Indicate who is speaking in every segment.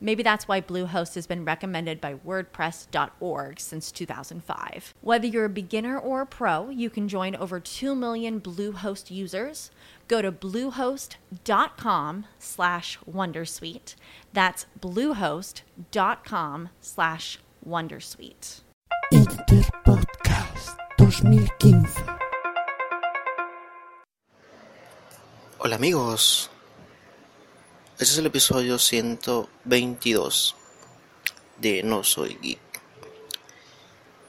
Speaker 1: Maybe that's why Bluehost has been recommended by WordPress.org since 2005. Whether you're a beginner or a pro, you can join over 2 million Bluehost users. Go to bluehost.com slash Wondersuite. That's bluehost.com slash Wondersuite.
Speaker 2: Interpodcast 2015.
Speaker 3: Hola amigos, este es el episodio 122 de No Soy Geek.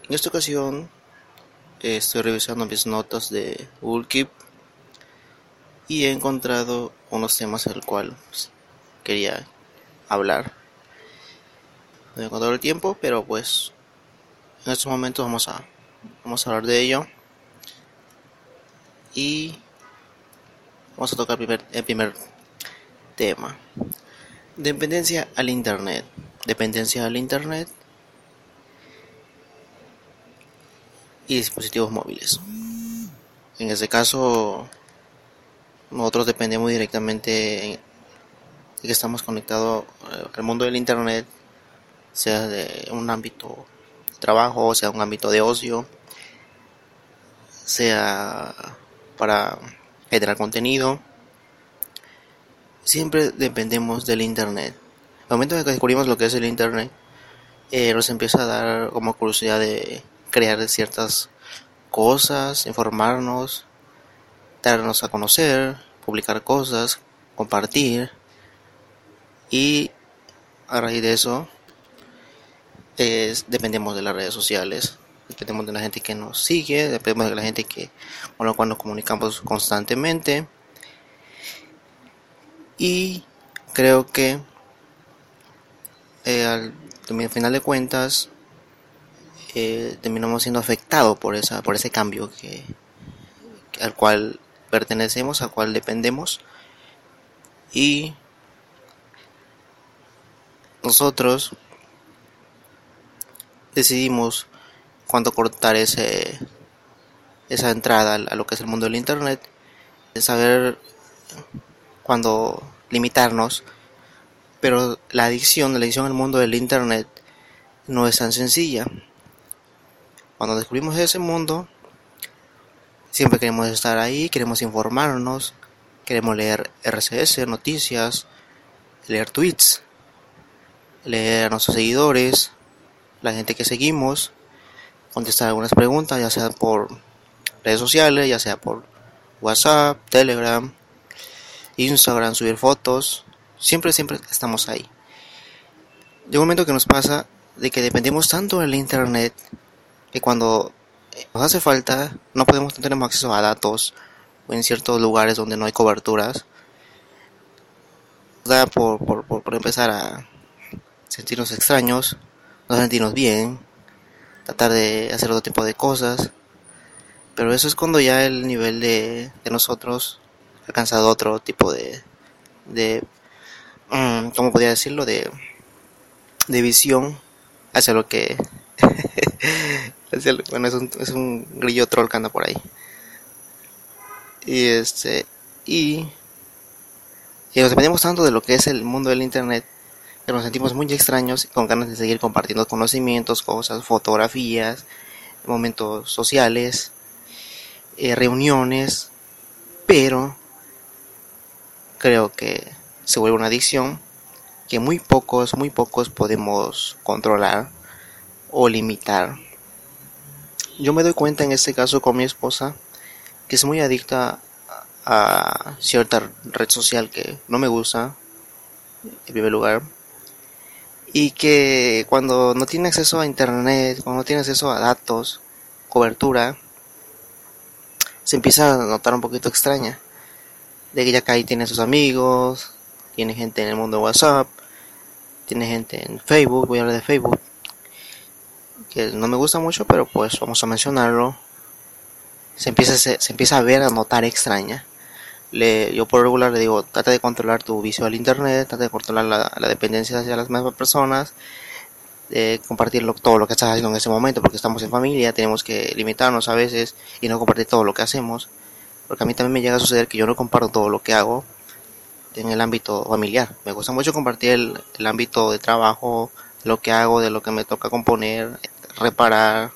Speaker 3: En esta ocasión eh, estoy revisando mis notas de Google y he encontrado unos temas del cual pues, quería hablar. No he encontrado el tiempo, pero pues en estos momentos vamos a, vamos a hablar de ello. Y Vamos a tocar primer, el primer tema. Dependencia al Internet. Dependencia al Internet y dispositivos móviles. En este caso, nosotros dependemos directamente de que estamos conectados eh, al mundo del Internet, sea de un ámbito de trabajo, sea un ámbito de ocio, sea para generar contenido. Siempre dependemos del Internet. Al momento en que descubrimos lo que es el Internet, eh, nos empieza a dar como curiosidad de crear ciertas cosas, informarnos, darnos a conocer, publicar cosas, compartir. Y a raíz de eso, es, dependemos de las redes sociales dependemos de la gente que nos sigue, dependemos de la gente que, con la cual nos comunicamos constantemente. Y creo que eh, al, final de cuentas eh, terminamos siendo afectados por esa por ese cambio que, al cual pertenecemos al cual dependemos. Y nosotros decidimos cuando cortar ese esa entrada a lo que es el mundo del internet de saber cuándo limitarnos pero la adicción la adicción al mundo del internet no es tan sencilla. Cuando descubrimos ese mundo siempre queremos estar ahí queremos informarnos queremos leer RCS noticias leer tweets leer a nuestros seguidores la gente que seguimos contestar algunas preguntas, ya sea por redes sociales, ya sea por WhatsApp, Telegram, Instagram, subir fotos. Siempre, siempre estamos ahí. De un momento que nos pasa de que dependemos tanto del internet que cuando nos hace falta no podemos tener acceso a datos o en ciertos lugares donde no hay coberturas da por, por, por, por empezar a sentirnos extraños, no sentirnos bien, tratar de hacer otro tipo de cosas. Pero eso es cuando ya el nivel de, de nosotros alcanzado otro tipo de, de mm, ¿cómo podría decirlo? De, de visión hacia lo que... hacia bueno, es un, es un grillo troll que anda por ahí. Y este... Y... Nos dependemos tanto de lo que es el mundo del internet que nos sentimos muy extraños con ganas de seguir compartiendo conocimientos, cosas, fotografías, momentos sociales, eh, reuniones, pero creo que se vuelve una adicción que muy pocos, muy pocos podemos controlar o limitar. Yo me doy cuenta en este caso con mi esposa que es muy adicta a cierta red social que no me gusta, en primer lugar, y que cuando no tiene acceso a internet, cuando no tiene acceso a datos, cobertura, se empieza a notar un poquito extraña. De que ya ahí tiene sus amigos, tiene gente en el mundo de WhatsApp, tiene gente en Facebook, voy a hablar de Facebook, que no me gusta mucho, pero pues vamos a mencionarlo. Se empieza, se, empieza a ver, a notar extraña. Le, yo por regular le digo, trata de controlar tu vicio al internet, trata de controlar la, la dependencia hacia las mismas personas, de compartir todo lo que estás haciendo en ese momento, porque estamos en familia, tenemos que limitarnos a veces y no compartir todo lo que hacemos, porque a mí también me llega a suceder que yo no comparto todo lo que hago en el ámbito familiar. Me gusta mucho compartir el, ámbito de trabajo, lo que hago, de lo que me toca componer, reparar,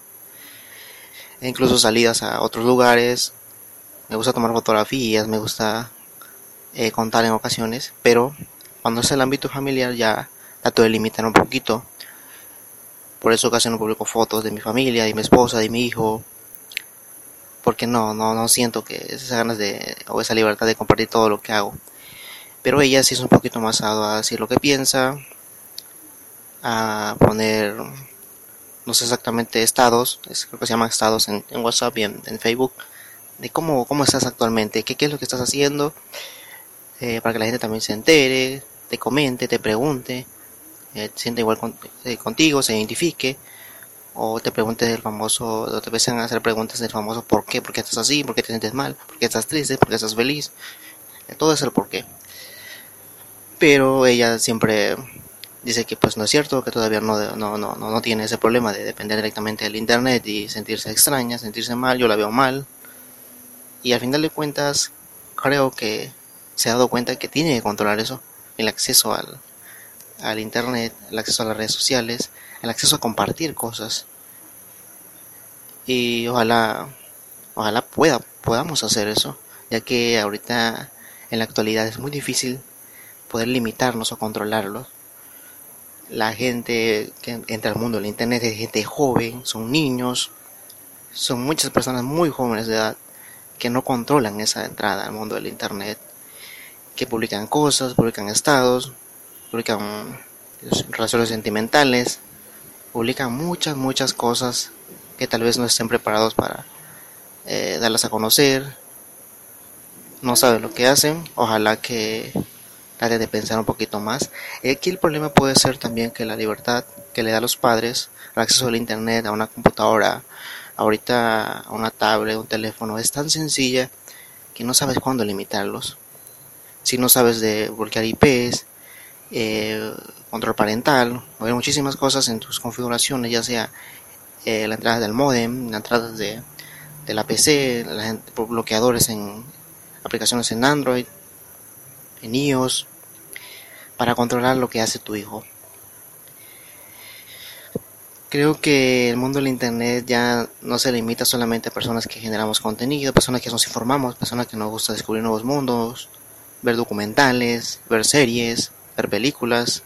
Speaker 3: e incluso salidas a otros lugares. Me gusta tomar fotografías, me gusta eh, contar en ocasiones, pero cuando es el ámbito familiar ya trato de limitar un poquito. Por eso casi no publico fotos de mi familia, de mi esposa, de mi hijo, porque no, no, no siento que esas ganas de, o esa libertad de compartir todo lo que hago. Pero ella sí es un poquito más a decir lo que piensa, a poner, no sé exactamente, estados, es- creo que se llaman estados en, WhatsApp y en, Facebook, de cómo, cómo estás actualmente, qué, qué es lo que estás haciendo, eh, para que la gente también se entere, te comente, te pregunte, eh, se sienta igual con- eh, contigo, se identifique, o te pregunte del famoso, o te empiezan a hacer preguntas del famoso por qué, por qué estás así, por qué te sientes mal, por qué estás triste, por qué estás feliz, todo es el por qué. Pero ella siempre dice que pues no es cierto, que todavía no, no, no, no, no tiene ese problema de depender directamente del internet y sentirse extraña, sentirse mal, yo la veo mal. Y al final de cuentas, creo que se ha dado cuenta que tiene que controlar eso, el acceso al, al internet, el acceso a las redes sociales, el acceso a compartir cosas. Y ojalá, ojalá pueda, podamos hacer eso, ya que ahorita en la actualidad es muy difícil poder limitarnos o controlarlos. La gente que entra al mundo del internet es gente joven, son niños, son muchas personas muy jóvenes de edad que no controlan esa entrada al mundo del internet, que publican cosas, publican estados, publican relaciones sentimentales, publican muchas, muchas cosas que tal vez no estén preparados para eh, darlas a conocer, no saben lo que hacen, ojalá que traten de pensar un poquito más. Y aquí el problema puede ser también que la libertad que le da a los padres, el acceso al internet, a una computadora, ahorita a una tablet, un teléfono, es tan sencilla que no sabes cuándo limitarlos. Si no sabes de bloquear IPs, eh, control parental, hay muchísimas cosas en tus configuraciones, ya sea eh, la entrada del modem, la entrada de, la PC, la bloqueadores en aplicaciones en Android, en iOS, para controlar lo que hace tu hijo. Creo que el mundo del internet ya no se limita solamente a personas que generamos contenido, personas que nos informamos, personas que nos gusta descubrir nuevos mundos, ver documentales, ver series, ver películas.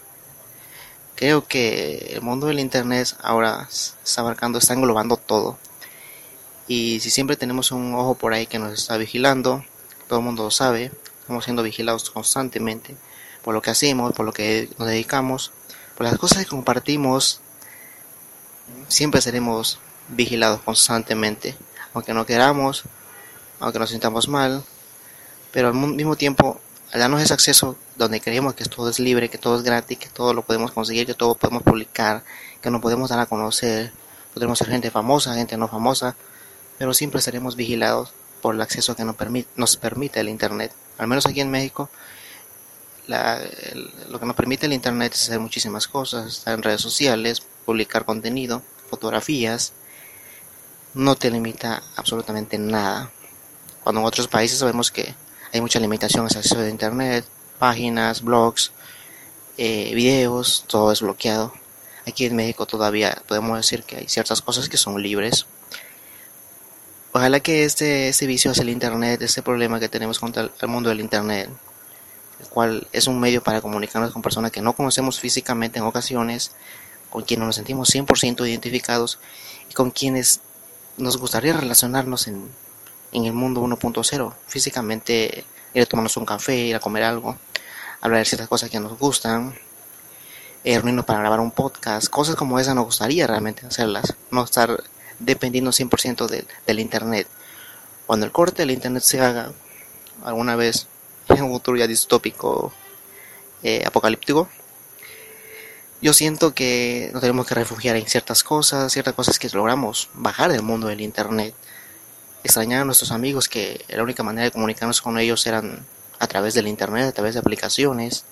Speaker 3: Creo que el mundo del internet ahora está abarcando, está englobando todo. Y si siempre tenemos un ojo por ahí que nos está vigilando, todo el mundo lo sabe, estamos siendo vigilados constantemente por lo que hacemos, por lo que nos dedicamos, por las cosas que compartimos, siempre seremos vigilados constantemente, aunque no queramos, aunque nos sintamos mal, pero al mismo tiempo al darnos ese acceso donde creemos que todo es libre, que todo es gratis, que todo lo podemos conseguir, que todo podemos publicar, que nos podemos dar a conocer, podremos ser gente famosa, gente no famosa, pero siempre seremos vigilados por el acceso que nos permite, nos permite el Internet. Al menos aquí en México, lo que nos permite el Internet es hacer muchísimas cosas, estar en redes sociales, publicar contenido, fotografías, no te limita absolutamente nada. Cuando en otros países sabemos que hay mucha limitación al acceso de Internet, páginas, blogs, eh, videos, todo es bloqueado. Aquí en México todavía podemos decir que hay ciertas cosas que son libres. Ojalá que este, este vicio hacia el Internet, este problema que tenemos contra el mundo del Internet, el cual es un medio para comunicarnos con personas que no conocemos físicamente en ocasiones, con quienes nos sentimos 100% identificados y con quienes nos gustaría relacionarnos en, en el mundo 1.0, físicamente ir a tomarnos un café, ir a comer algo, hablar de ciertas cosas que nos gustan, eh, reunirnos para grabar un podcast, cosas como esas nos gustaría realmente hacerlas, no estar dependiendo 100% de, del Internet. Cuando el corte del Internet se haga alguna vez en un futuro ya distópico, eh, apocalíptico, yo siento que nos tenemos que refugiar en ciertas cosas, ciertas cosas que logramos bajar del mundo del Internet extrañar a nuestros amigos que la única manera de comunicarnos con ellos eran a través del internet, a través de aplicaciones.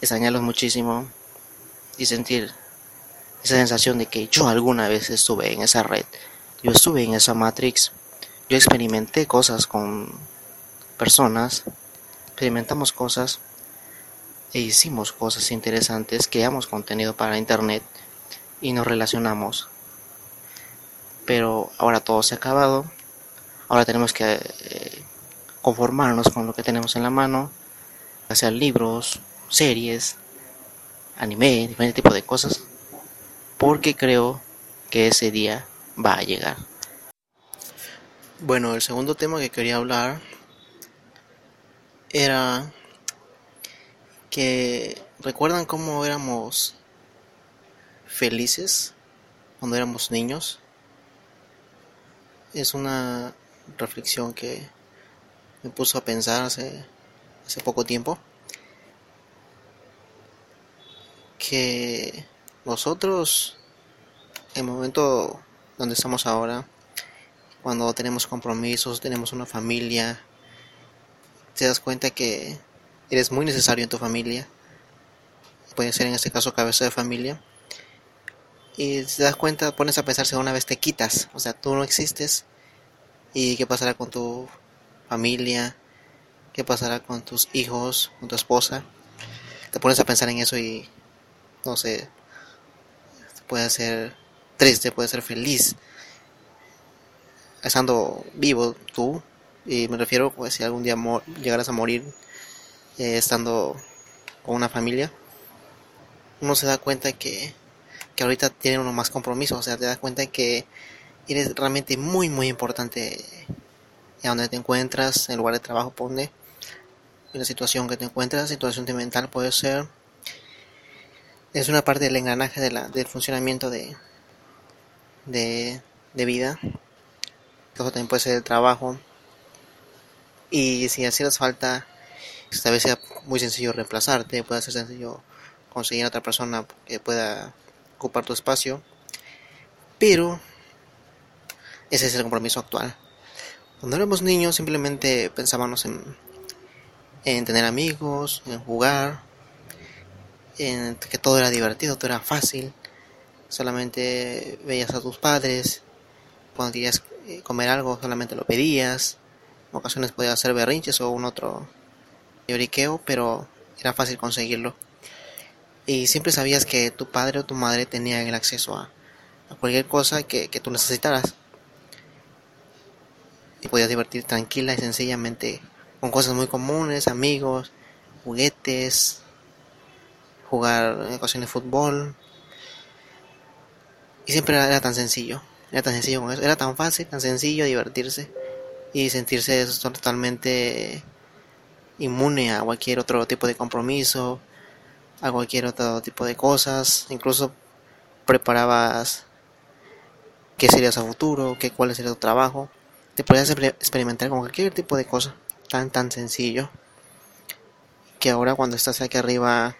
Speaker 3: Extrañarlos muchísimo y sentir esa sensación de que yo alguna vez estuve en esa red, yo estuve en esa Matrix, yo experimenté cosas con personas, experimentamos cosas e hicimos cosas interesantes, creamos contenido para internet y nos relacionamos pero ahora todo se ha acabado, ahora tenemos que eh, conformarnos con lo que tenemos en la mano, hacer libros, series, anime, diferentes tipos de cosas, porque creo que ese día va a llegar. Bueno, el segundo tema que quería hablar era que recuerdan cómo éramos felices cuando éramos niños es una reflexión que me puso a pensar hace, hace poco tiempo que nosotros en el momento donde estamos ahora cuando tenemos compromisos tenemos una familia te das cuenta que eres muy necesario en tu familia. Puede ser en este caso cabeza de familia y te das cuenta, pones a pensar si una vez te quitas, o sea, tú no existes. Y qué pasará con tu familia, qué pasará con tus hijos, con tu esposa. Te pones a pensar en eso y no sé, puede ser triste, puede ser feliz. Estando vivo tú y me refiero pues si algún día llegaras a morir eh, estando con una familia uno se da cuenta que que ahorita tiene uno más compromiso, o sea, te das cuenta que eres realmente muy, muy importante en donde te encuentras, en el lugar de trabajo, pone, la situación que te encuentras, situación mental puede ser, es una parte del engranaje de la, del funcionamiento de, de, de vida, eso también puede ser el trabajo, y si hacías falta, esta vez sea muy sencillo reemplazarte, puede ser sencillo conseguir a otra persona que pueda ocupar tu espacio, pero ese es el compromiso actual. Cuando éramos niños simplemente pensábamos en, en tener amigos, en jugar, en que todo era divertido, todo era fácil. Solamente veías a tus padres, cuando querías eh, comer algo solamente lo pedías. En ocasiones podías hacer berrinches o un otro lloriqueo, pero era fácil conseguirlo y siempre sabías que tu padre o tu madre tenían el acceso a, cualquier cosa que, que, tú necesitaras. Y podías divertir tranquila y sencillamente con cosas muy comunes, amigos, juguetes, jugar en ocasiones fútbol. Y siempre era, tan sencillo, era tan sencillo con eso, era tan fácil, tan sencillo divertirse y sentirse totalmente inmune a cualquier otro tipo de compromiso, a cualquier otro tipo de cosas, incluso preparabas qué serías a futuro, qué cuál sería tu trabajo, te podías experimentar con cualquier tipo de cosa tan tan sencillo que ahora cuando estás aquí arriba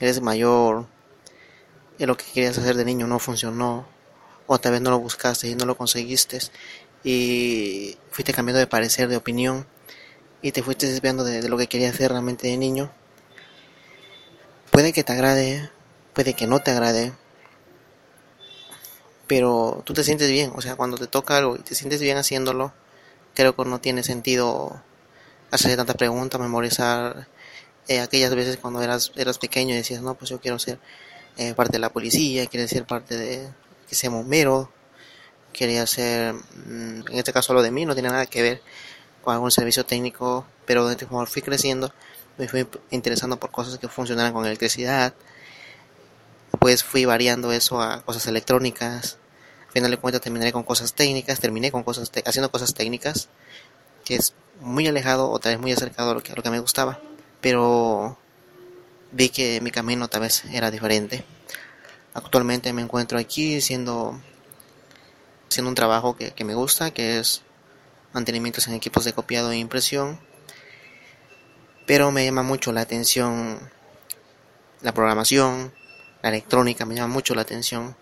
Speaker 3: eres mayor y lo que querías hacer de niño no funcionó o tal vez no lo buscaste y no lo conseguiste y fuiste cambiando de parecer, de opinión y te fuiste desviando de, de lo que querías hacer realmente de niño. Puede que te agrade, puede que no te agrade, pero tú te sientes bien, o sea, cuando te toca algo y te sientes bien haciéndolo, creo que no tiene sentido hacer tantas preguntas, memorizar eh, aquellas veces cuando eras, eras pequeño y decías, no, pues yo quiero ser eh, parte de la policía, quiero ser parte de, que sea bombero, quería ser, mm, en este caso lo de mí no tiene nada que ver con algún servicio técnico, pero como fui creciendo, me fui interesando por cosas que funcionaran con electricidad, pues fui variando eso a cosas electrónicas, al final de cuentas terminé con cosas técnicas, terminé con cosas haciendo cosas técnicas, que es muy alejado o tal vez muy acercado a lo que, lo que me gustaba, pero vi que mi camino tal vez era diferente. Actualmente me encuentro aquí siendo, haciendo un trabajo que, que me gusta, que es mantenimientos en equipos de copiado e impresión, pero me llama mucho la atención la programación, la electrónica, me llama mucho la atención,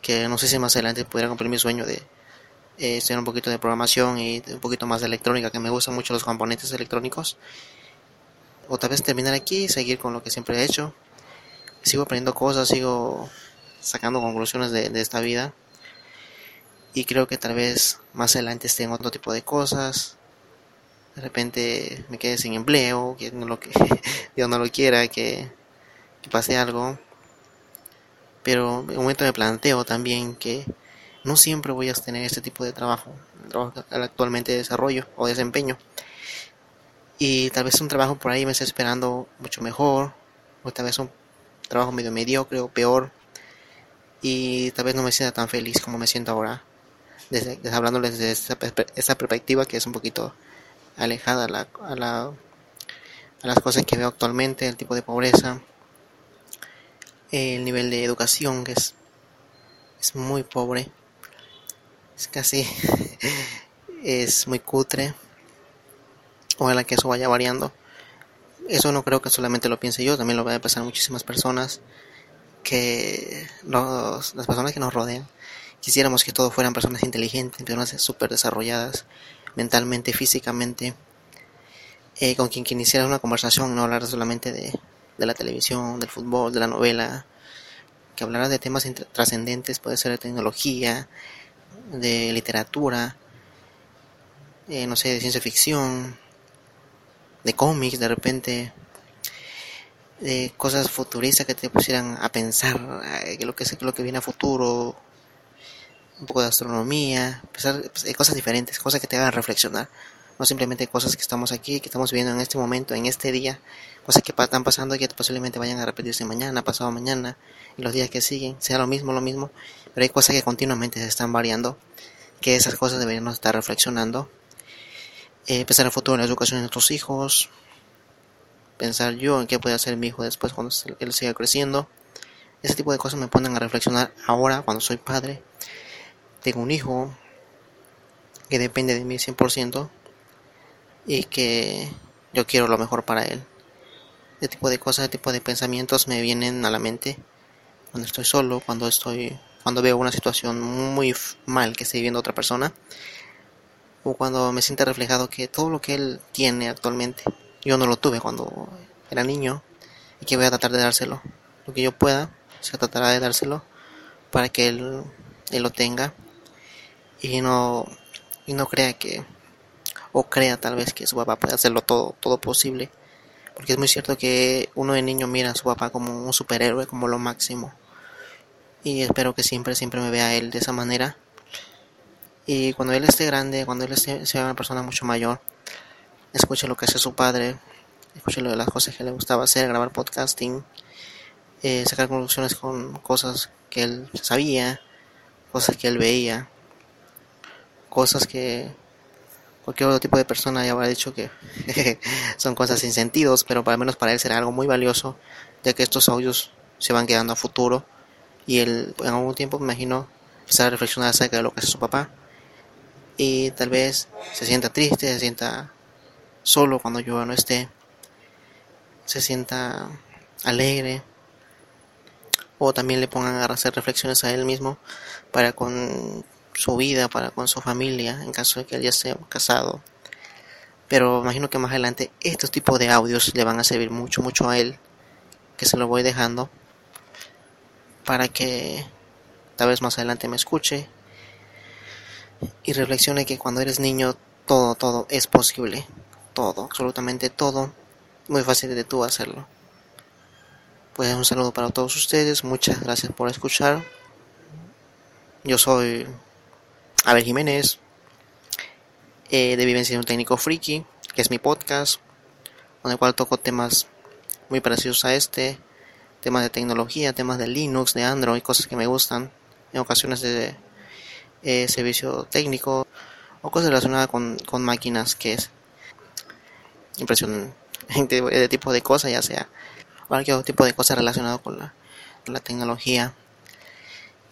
Speaker 3: que no sé si más adelante pudiera cumplir mi sueño de eh, hacer un poquito de programación y un poquito más de electrónica, que me gustan mucho los componentes electrónicos, o tal vez terminar aquí y seguir con lo que siempre he hecho. Sigo aprendiendo cosas, sigo sacando conclusiones de, de esta vida y creo que tal vez más adelante esté en otro tipo de cosas. De repente me quede sin empleo, que no lo que Dios no lo quiera, que, pase algo. Pero en un momento me planteo también que no siempre voy a tener este tipo de trabajo, el trabajo que actualmente desarrollo o desempeño. Y tal vez un trabajo por ahí me esté esperando mucho mejor, o tal vez un trabajo medio mediocre o peor, y tal vez no me sienta tan feliz como me siento ahora desde, desde desde esa, esa, perspectiva que es un poquito alejada a, la, a, la, a las cosas que veo actualmente, el tipo de pobreza, el nivel de educación que es, es muy pobre, es casi, es muy cutre, ojalá que eso vaya variando. Eso no creo que solamente lo piense yo, también lo va a pasar muchísimas personas que los, las personas que nos rodean Quisiéramos que todos fueran personas inteligentes, personas súper desarrolladas mentalmente, físicamente, eh, con quien quien una conversación, no hablar solamente de, de, la televisión, del fútbol, de la novela, que hablara de temas trascendentes, puede ser de tecnología, de literatura, eh, no sé, de ciencia ficción, de cómics, de repente, de cosas futuristas que te pusieran a pensar eh, lo que, lo que viene a futuro, un poco de astronomía, pues, cosas diferentes, cosas que te hagan reflexionar, no simplemente cosas que estamos aquí, que estamos viviendo en este momento, en este día, cosas que están pasando y que posiblemente vayan a repetirse mañana, pasado mañana, y los días que siguen, sea lo mismo, lo mismo, pero hay cosas que continuamente se están variando, que esas cosas deberíamos estar reflexionando, eh, pensar el futuro en la educación de nuestros hijos, pensar yo en qué puede hacer mi hijo después cuando él siga creciendo, ese tipo de cosas me ponen a reflexionar ahora cuando soy padre tengo un hijo que depende de mí 100% y que yo quiero lo mejor para él. Este tipo de cosas, este tipo de pensamientos me vienen a la mente cuando estoy solo, cuando estoy cuando veo una situación muy mal que esté viviendo otra persona o cuando me siente reflejado que todo lo que él tiene actualmente yo no lo tuve cuando era niño y que voy a tratar de dárselo lo que yo pueda se tratará de dárselo para que él lo tenga y no y no crea que o crea tal vez que su papá puede hacerlo todo todo posible. Porque es muy cierto que uno de niño mira a su papá como un superhéroe como lo máximo. Y espero que siempre siempre me vea él de esa manera. Y cuando él esté grande cuando él esté, sea una persona mucho mayor escuche lo que hace su padre escuche lo de las cosas que le gustaba hacer grabar podcasting eh, sacar conclusiones con cosas que él sabía cosas que él veía cosas que cualquier otro tipo de persona ya habrá dicho que son cosas sin sentidos, pero al menos para él será algo muy valioso, ya que estos audios se van quedando a futuro y él en algún tiempo me imagino empezar a reflexionar acerca de lo que es su papá. Y tal vez se sienta triste, se sienta solo cuando yo no esté, se sienta alegre. O también le pongan a hacer reflexiones a él mismo para con su vida, para con su familia, en caso de que él ya esté casado. Pero imagino que más adelante estos tipos de audios le van a servir mucho, mucho a él, que se lo voy dejando, para que tal vez más adelante me escuche y reflexione que cuando eres niño todo, todo es posible, todo, absolutamente todo, muy fácil de tú hacerlo. Pues un saludo para todos ustedes, muchas gracias por escuchar. Yo soy Abel Jiménez, eh, de Vivencia de un Técnico Friki, que es mi podcast, con el cual toco temas muy parecidos a este, temas de tecnología, temas de Linux, de Android, cosas que me gustan, en ocasiones de eh, servicio técnico o cosas relacionadas con, con máquinas, que es impresión de, de tipo de cosas, ya sea cualquier tipo de cosas relacionado con la, con la tecnología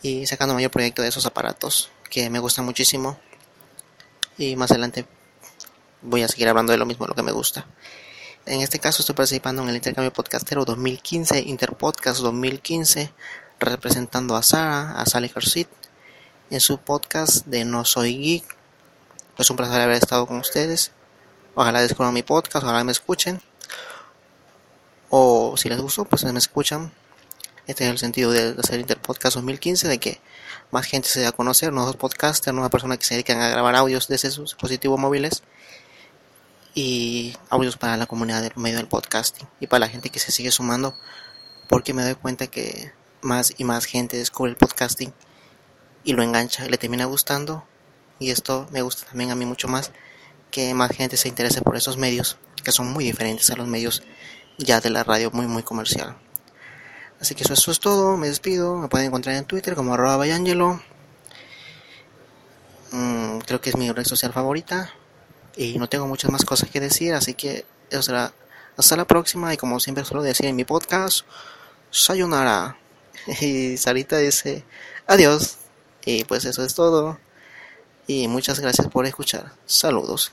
Speaker 3: y sacando mayor proyecto de esos aparatos que me gustan muchísimo y más adelante voy a seguir hablando de lo mismo, lo que me gusta. En este caso estoy participando en el intercambio podcastero 2015, Interpodcast 2015, representando a Sara, a Sally Hersit, en su podcast de No Soy Geek. Es un placer haber estado con ustedes. Ojalá descubran mi podcast, ojalá me escuchen. O si les gustó, pues me escuchan. Este es el sentido de hacer Interpodcast 2015, de que más gente se dé a conocer, nuevos podcasters, nuevas personas que se dedican a grabar audios desde sus dispositivos móviles y audios para la comunidad del medio del podcasting y para la gente que se sigue sumando porque me doy cuenta que más y más gente descubre el podcasting y lo engancha y le termina gustando. Y esto me gusta también a mí mucho más que más gente se interese por esos medios que son muy diferentes a los medios ya de la radio muy muy comercial así que eso, es todo me despido me pueden encontrar en Twitter como arroba bayangelo mm, creo que es mi red social favorita y no tengo muchas más cosas que decir, así que eso será hasta la próxima y como siempre suelo decir en mi podcast, sayonara. Y Sarita dice adiós. Y pues eso es todo. Y muchas gracias por escuchar. Saludos.